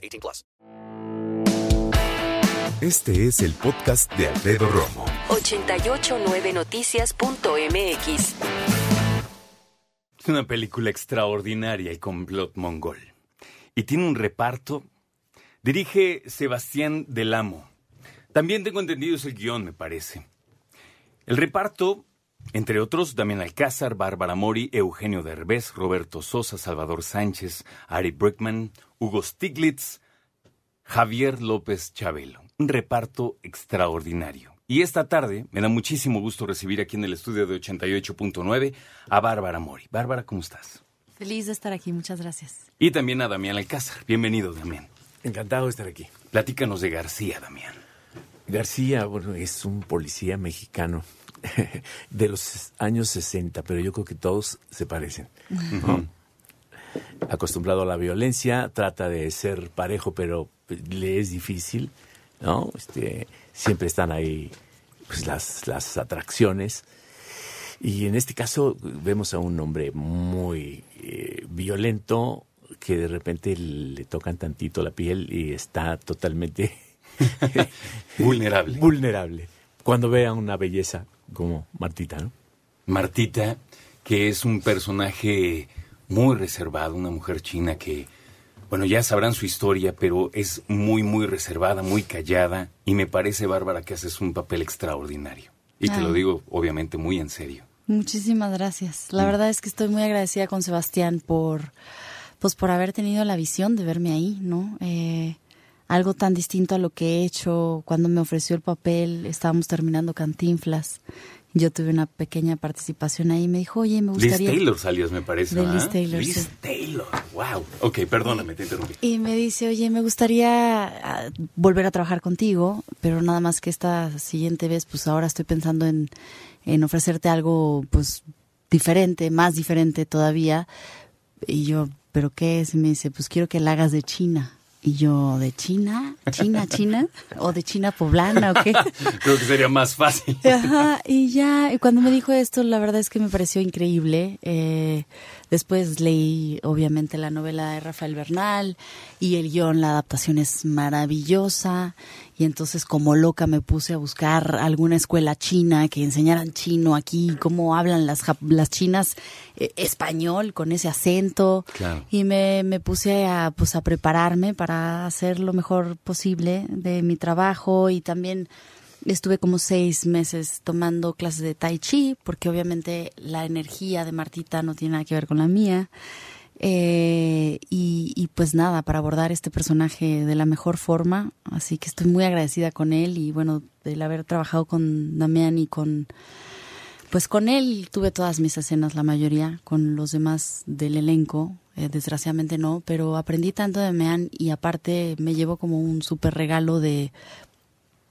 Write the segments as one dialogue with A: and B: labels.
A: 18 plus.
B: Este es el podcast de Alfredo Romo.
C: 889noticias.mx
D: Es una película extraordinaria, El complot mongol. Y tiene un reparto. Dirige Sebastián Del Amo. También tengo entendido es el guion, me parece. El reparto, entre otros, Damián Alcázar, Bárbara Mori, Eugenio Derbez, Roberto Sosa, Salvador Sánchez, Ari Brickman, Hugo Stiglitz, Javier López Chabelo. Un reparto extraordinario. Y esta tarde me da muchísimo gusto recibir aquí en el estudio de 88.9 a Bárbara Mori. Bárbara, ¿cómo estás?
E: Feliz de estar aquí, muchas gracias.
D: Y también a Damián Alcázar. Bienvenido, Damián.
F: Encantado de estar aquí.
D: Platícanos de García, Damián.
F: García, bueno, es un policía mexicano de los años 60, pero yo creo que todos se parecen. Acostumbrado a la violencia, trata de ser parejo, pero le es difícil, ¿no? Este, siempre están ahí pues, las, las atracciones. Y en este caso vemos a un hombre muy eh, violento que de repente le tocan tantito la piel y está totalmente
D: Vulnerable.
F: vulnerable cuando ve a una belleza como Martita, ¿no?
D: Martita, que es un personaje muy reservado, una mujer china que, bueno, ya sabrán su historia, pero es muy, muy reservada, muy callada, y me parece, Bárbara, que haces un papel extraordinario. Y te lo digo, obviamente, muy en serio.
E: Muchísimas gracias. La verdad es que estoy muy agradecida con Sebastián por, pues, por haber tenido la visión de verme ahí, ¿no? Eh, algo tan distinto a lo que he hecho cuando me ofreció el papel. Estábamos terminando Cantinflas. Yo tuve una pequeña participación ahí. Me dijo, oye, me
D: Liz
E: gustaría.
D: Taylor salías, me parece.
E: Liz Taylor,
D: Liz
E: sí.
D: Taylor, wow. Ok, perdóname, te interrumpí.
E: Y me dice, oye, me gustaría ah, volver a trabajar contigo, pero nada más que esta siguiente vez, pues ahora estoy pensando en, en ofrecerte algo, pues, diferente, más diferente todavía. Y yo, ¿pero qué es? Y me dice, pues quiero que la hagas de China. Y yo, ¿de China? ¿China, China? ¿O de China poblana o qué?
D: Creo que sería más fácil.
E: Ajá, y ya, y cuando me dijo esto, la verdad es que me pareció increíble. Eh, después leí, obviamente, la novela de Rafael Bernal y el guion, la adaptación es maravillosa. Y entonces, como loca, me puse a buscar alguna escuela china que enseñaran chino aquí, cómo hablan las, las chinas eh, español con ese acento.
D: Claro.
E: Y me, me puse a, pues, a prepararme para hacer lo mejor posible de mi trabajo y también estuve como seis meses tomando clases de tai chi porque obviamente la energía de Martita no tiene nada que ver con la mía. Eh, y, y pues nada, para abordar este personaje de la mejor forma. Así que estoy muy agradecida con él y bueno, del haber trabajado con Damián y con... Pues con él tuve todas mis escenas, la mayoría, con los demás del elenco, eh, desgraciadamente no, pero aprendí tanto de Damián y aparte me llevo como un súper regalo de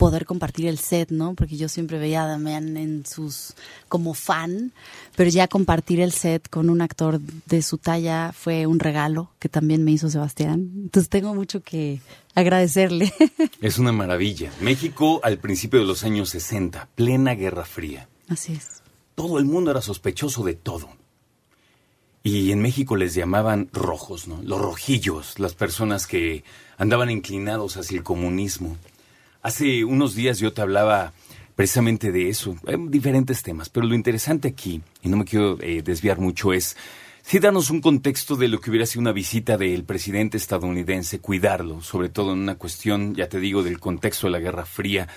E: poder compartir el set, ¿no? Porque yo siempre veía a Damián en sus como fan, pero ya compartir el set con un actor de su talla fue un regalo que también me hizo Sebastián. Entonces tengo mucho que agradecerle.
D: Es una maravilla. México al principio de los años 60, plena Guerra Fría.
E: Así es.
D: todo el mundo era sospechoso de todo. Y en México les llamaban rojos, ¿no? Los rojillos, las personas que andaban inclinados hacia el comunismo. Hace unos días yo te hablaba precisamente de eso, eh, diferentes temas, pero lo interesante aquí, y no me quiero eh, desviar mucho, es sí darnos un contexto de lo que hubiera sido una visita del presidente estadounidense, cuidarlo, sobre todo en una cuestión, ya te digo, del contexto de la Guerra Fría,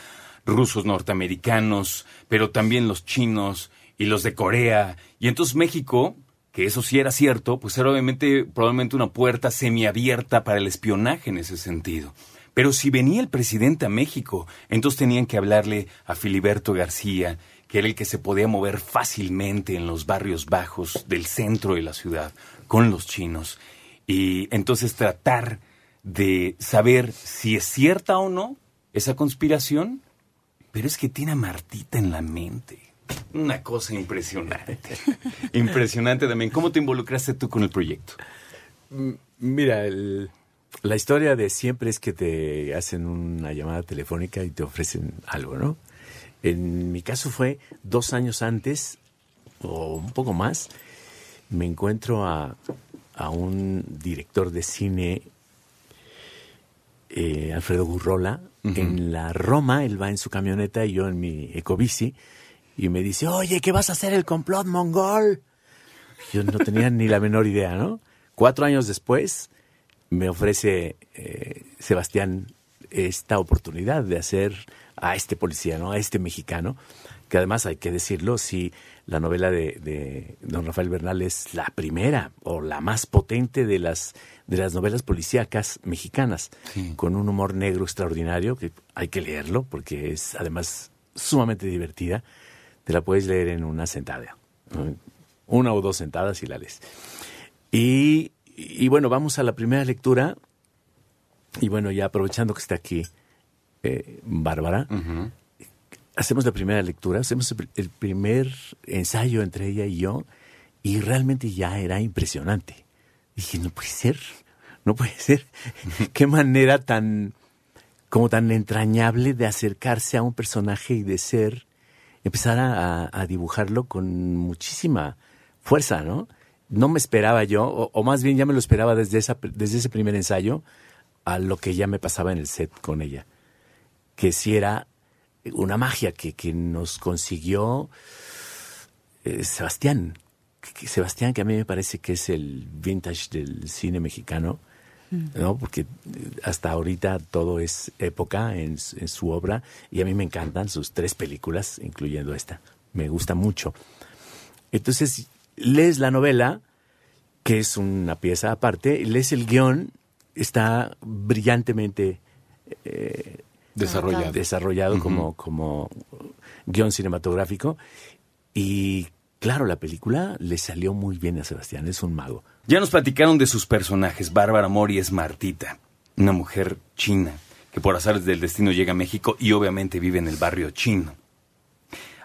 D: rusos norteamericanos, pero también los chinos y los de Corea. Y entonces México, que eso sí era cierto, pues era obviamente probablemente una puerta semiabierta para el espionaje en ese sentido. Pero si venía el presidente a México, entonces tenían que hablarle a Filiberto García, que era el que se podía mover fácilmente en los barrios bajos del centro de la ciudad con los chinos. Y entonces tratar de saber si es cierta o no esa conspiración, pero es que tiene a Martita en la mente. Una cosa impresionante. impresionante también. ¿Cómo te involucraste tú con el proyecto?
F: Mira, el- la historia de siempre es que te hacen una llamada telefónica y te ofrecen algo, ¿no? En mi caso fue dos años antes, o un poco más, me encuentro a, a un director de cine, eh, Alfredo Gurrola, en la Roma, él va en su camioneta y yo en mi ecobici, y me dice, oye, ¿qué vas a hacer el complot mongol? Yo no tenía ni la menor idea, ¿no? Cuatro años después me ofrece eh, Sebastián esta oportunidad de hacer a este policía, ¿no? A este mexicano, que además hay que decirlo, si la novela de, de don Rafael Bernal es la primera o la más potente de las de las novelas policíacas mexicanas, con un humor negro extraordinario, que hay que leerlo porque es además sumamente divertida. Te la puedes leer en una sentada, ¿no? una o dos sentadas y la lees. Y, y bueno, vamos a la primera lectura. Y bueno, ya aprovechando que está aquí eh, Bárbara, hacemos la primera lectura, hacemos el, el primer ensayo entre ella y yo, y realmente ya era impresionante. Dije, no puede ser, no puede ser. Qué manera tan, como tan entrañable de acercarse a un personaje y de ser, empezar a, a dibujarlo con muchísima fuerza, ¿no? No me esperaba yo, o, o más bien ya me lo esperaba desde, esa, desde ese primer ensayo, a lo que ya me pasaba en el set con ella. Que si era una magia que, que nos consiguió eh, Sebastián. Que- que Sebastián, que a mí me parece que es el vintage del cine mexicano, ¿no? Porque eh, hasta ahorita todo es época en, en su obra y a mí me encantan sus tres películas, incluyendo esta. Me gusta mucho. Entonces, lees la novela, que es una pieza aparte, lees el guion, está brillantemente eh,
D: Desarrollado.
F: desarrollado como, como guion cinematográfico. Y claro, la película le salió muy bien a Sebastián, es un mago.
D: Ya nos platicaron de sus personajes. Bárbara Mori es Martita, una mujer china que por azares del destino llega a México y obviamente vive en el barrio chino.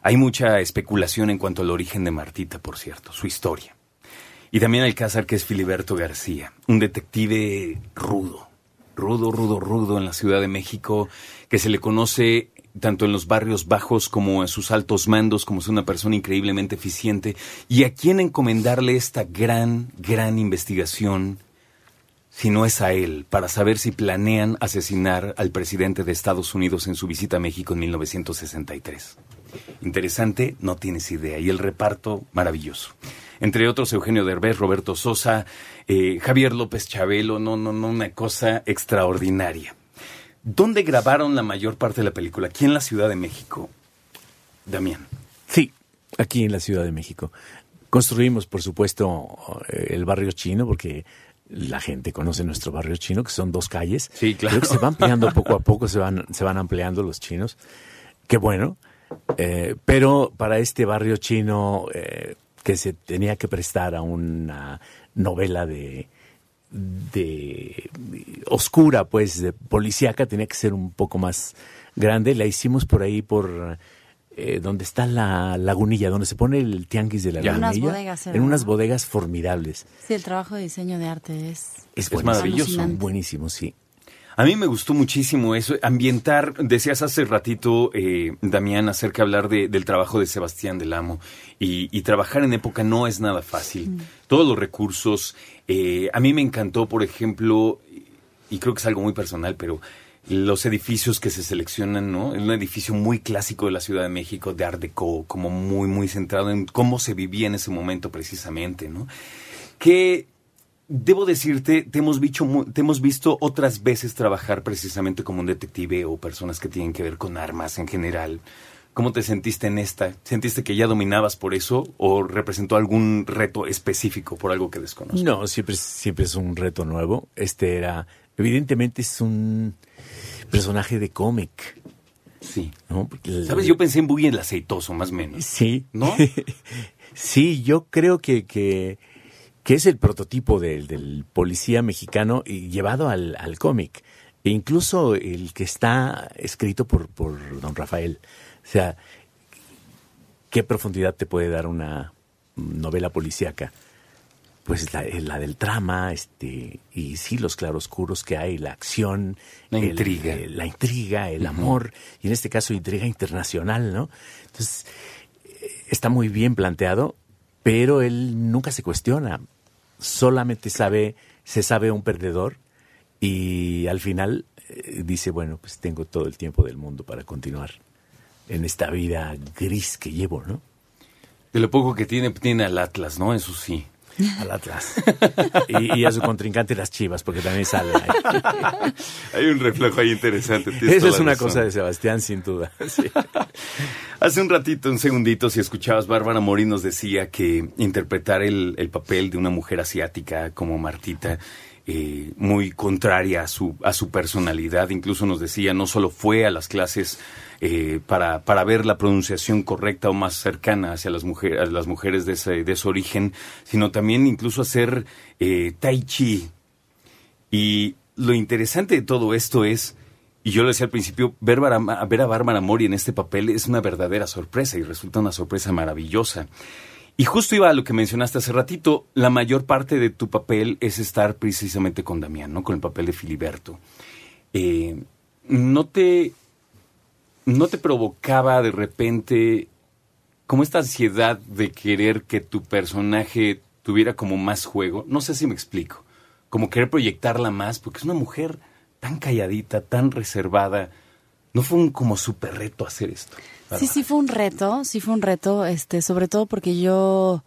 D: Hay mucha especulación en cuanto al origen de Martita, por cierto, su historia. Y también Alcázar, que es Filiberto García, un detective rudo, rudo, rudo, rudo en la Ciudad de México, que se le conoce tanto en los barrios bajos como en sus altos mandos, como es una persona increíblemente eficiente, y a quien encomendarle esta gran, gran investigación, si no es a él, para saber si planean asesinar al presidente de Estados Unidos en su visita a México en 1963. Interesante, no tienes idea. Y el reparto, maravilloso. Entre otros, Eugenio Derbez, Roberto Sosa, eh, Javier López Chabelo, no, no, no, una cosa extraordinaria. ¿Dónde grabaron la mayor parte de la película? Aquí en la Ciudad de México. Damián.
F: Sí, aquí en la Ciudad de México. Construimos, por supuesto, eh, el barrio chino, porque la gente conoce nuestro barrio chino, que son dos calles.
D: Sí, claro.
F: Creo que se va ampliando poco a poco, se van, se van ampliando los chinos. Qué bueno. Eh, pero para este barrio chino eh, que se tenía que prestar a una novela de, de oscura, pues, de policíaca, tenía que ser un poco más grande. La hicimos por ahí, por eh, donde está la lagunilla, donde se pone el tianguis de la
D: Ya.
E: En unas
F: lagunilla.
E: bodegas,
F: en unas bodegas formidables.
E: Sí, el trabajo de diseño de arte es...
F: Es,
D: Es maravilloso.
F: Buenísimo, sí.
D: A mí me gustó muchísimo eso, ambientar, decías hace ratito, eh, Damián, acerca de hablar de- del trabajo de Sebastián del Amo, y, y trabajar en época no es nada fácil. Todos los recursos, eh, a mí me encantó, por ejemplo, y creo que es algo muy personal, pero los edificios que se seleccionan, ¿no? Es un edificio muy clásico de la Ciudad de México, de Art Deco, como muy, muy centrado en cómo se vivía en ese momento precisamente, ¿no? Que Debo decirte, te hemos, visto, te hemos visto otras veces trabajar precisamente como un detective o personas que tienen que ver con armas en general. ¿Cómo te sentiste en esta? ¿Sentiste que ya dominabas por eso o representó algún reto específico por algo que desconozco?
F: No, siempre, es- siempre es un reto nuevo. Este era, evidentemente es un personaje de cómic,
D: Sí.
F: ¿no? Porque el-
D: ¿Sabes? Yo pensé en Boogie el aceitoso, más o menos.
F: Sí.
D: ¿No?
F: sí, yo creo que, que, que es el prototipo del, del policía mexicano y llevado al, al cómic. E incluso el que está escrito por, por don Rafael. O sea, ¿qué profundidad te puede dar una novela policíaca? Pues la, la del trama, este, y sí, los claroscuros que hay, la acción,
D: La
F: el-
D: intriga.
F: el- la intriga, el amor, y en este caso intriga internacional, ¿no? Entonces, eh, está muy bien planteado, pero él nunca se cuestiona. Solamente sabe, se sabe un perdedor y al final eh, dice, bueno, pues tengo todo el tiempo del mundo para continuar en esta vida gris que llevo, ¿no?
D: De lo poco que tiene, tiene al Atlas, ¿no? Eso sí.
F: Al Atlas. y, y a su contrincante las chivas, porque también sale ahí.
D: Hay un reflejo ahí interesante.
F: Esa es una
D: razón.
F: cosa de Sebastián, sin duda. Sí.
D: Hace un ratito, un segundito, si escuchabas, Bárbara Mori nos decía que interpretar el, el papel de una mujer asiática como Martita, eh, muy contraria a su, a su personalidad, incluso nos decía, no solo fue a las clases eh, para, para ver la pronunciación correcta o más cercana hacia las, mujeres a las mujeres de ese, de ese origen, sino también incluso hacer eh, tai chi, y lo interesante de todo esto es, y yo lo decía al principio, ver, ver a Bárbara Mori en este papel es una verdadera sorpresa y resulta una sorpresa maravillosa. Y justo iba a lo que mencionaste hace ratito, la mayor parte de tu papel es estar precisamente con Damián, ¿no? Con el papel de Filiberto. Eh, ¿No te no te provocaba de repente como esta ansiedad de querer que tu personaje tuviera como más juego? No sé si me explico. Como querer proyectarla más, porque es una mujer tan calladita, tan reservada. ¿No fue un como súper reto hacer esto?
E: Sí, sí fue un reto, sí fue un reto, este, sobre todo porque yo,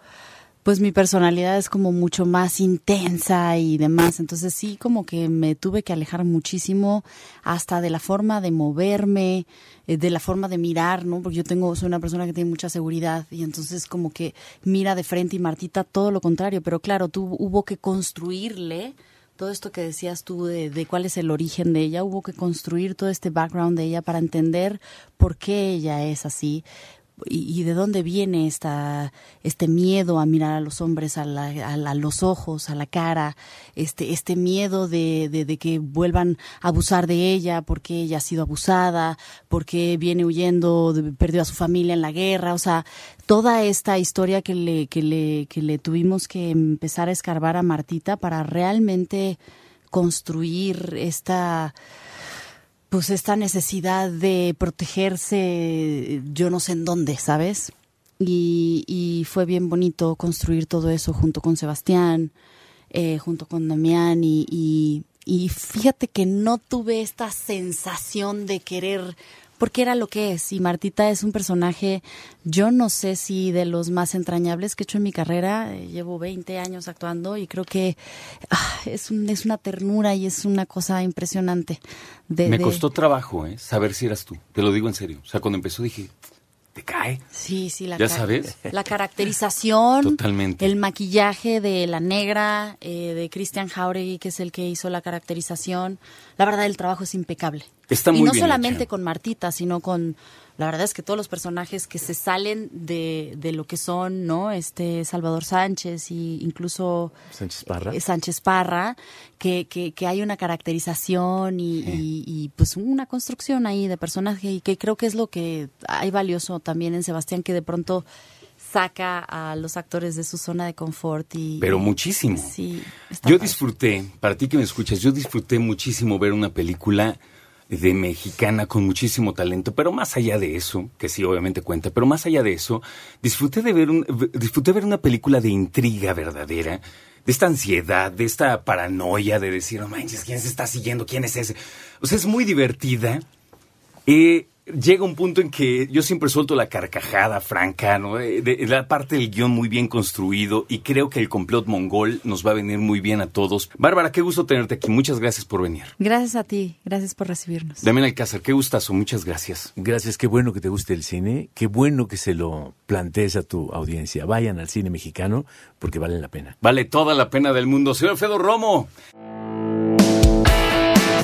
E: pues mi personalidad es como mucho más intensa y demás, entonces sí como que me tuve que alejar muchísimo hasta de la forma de moverme, eh, de la forma de mirar, ¿no? Porque yo tengo, soy una persona que tiene mucha seguridad y entonces como que mira de frente y Martita todo lo contrario, pero claro, tú hubo que construirle todo esto que decías tú de, de cuál es el origen de ella, hubo que construir todo este background de ella para entender por qué ella es así y, de dónde viene esta, este miedo a mirar a los hombres a, la- a a los ojos, a la cara, este, este miedo de, de, de que vuelvan a abusar de ella porque ella ha sido abusada, porque viene huyendo, de- perdió a su familia en la guerra, o sea, toda esta historia que le, que le, que le tuvimos que empezar a escarbar a Martita para realmente construir esta pues esta necesidad de protegerse yo no sé en dónde, ¿sabes? Y, y fue bien bonito construir todo eso junto con Sebastián, eh, junto con Damián y, y, y fíjate que no tuve esta sensación de querer porque era lo que es. Y Martita es un personaje, yo no sé si de los más entrañables que he hecho en mi carrera. Eh, Llevo 20 años actuando y creo que ah, es, un, es una ternura y es una cosa impresionante. De,
D: Me
E: de-
D: costó trabajo, ¿eh? Saber si eras tú. Te lo digo en serio. O sea, cuando empezó dije, ¿te cae?
E: Sí, sí, la
D: ¿Ya sabes?
E: La caracterización.
D: Totalmente.
E: El maquillaje de la negra, eh, de Christian Jauregui, que es el que hizo la caracterización. La verdad, el trabajo es impecable.
D: Está
E: y no
D: bien
E: solamente con Martita, sino con. La verdad es que todos los personajes que se salen de, de lo que son, ¿no? Este Salvador Sánchez y incluso
F: Sánchez Parra.
E: eh, Sánchez Parra, que, que, que hay una caracterización y, y- y, pues una construcción ahí de personaje y que creo que es lo que hay valioso también en Sebastián, que de pronto saca a los actores de su zona de confort y
D: Pero muchísimo.
E: Sí,
D: Yo
E: padre.
D: disfruté, para ti que me escuchas, yo disfruté muchísimo ver una película de mexicana con muchísimo talento, pero más allá de eso, que sí obviamente cuenta, pero más allá de eso, disfruté de ver un, disfruté ver una película de intriga verdadera, de esta ansiedad, de esta paranoia de decir, no manches, ¿quién se está siguiendo? ¿Quién es ese? O sea, es muy divertida. Eh, llega un punto en que yo siempre suelto la carcajada franca, ¿no? Eh, de- la parte del guion muy bien construido y creo que el complot mongol nos va a venir muy bien a todos. Bárbara, qué gusto tenerte aquí. Muchas gracias por venir.
E: Gracias a ti, gracias por recibirnos.
D: Damián Alcázar, qué gustazo. Muchas gracias.
F: Gracias, qué bueno que te guste el cine, qué bueno que se lo plantees a tu audiencia. Vayan al cine mexicano porque valen la pena.
D: Vale toda la pena del mundo. Señor Alfredo Romo.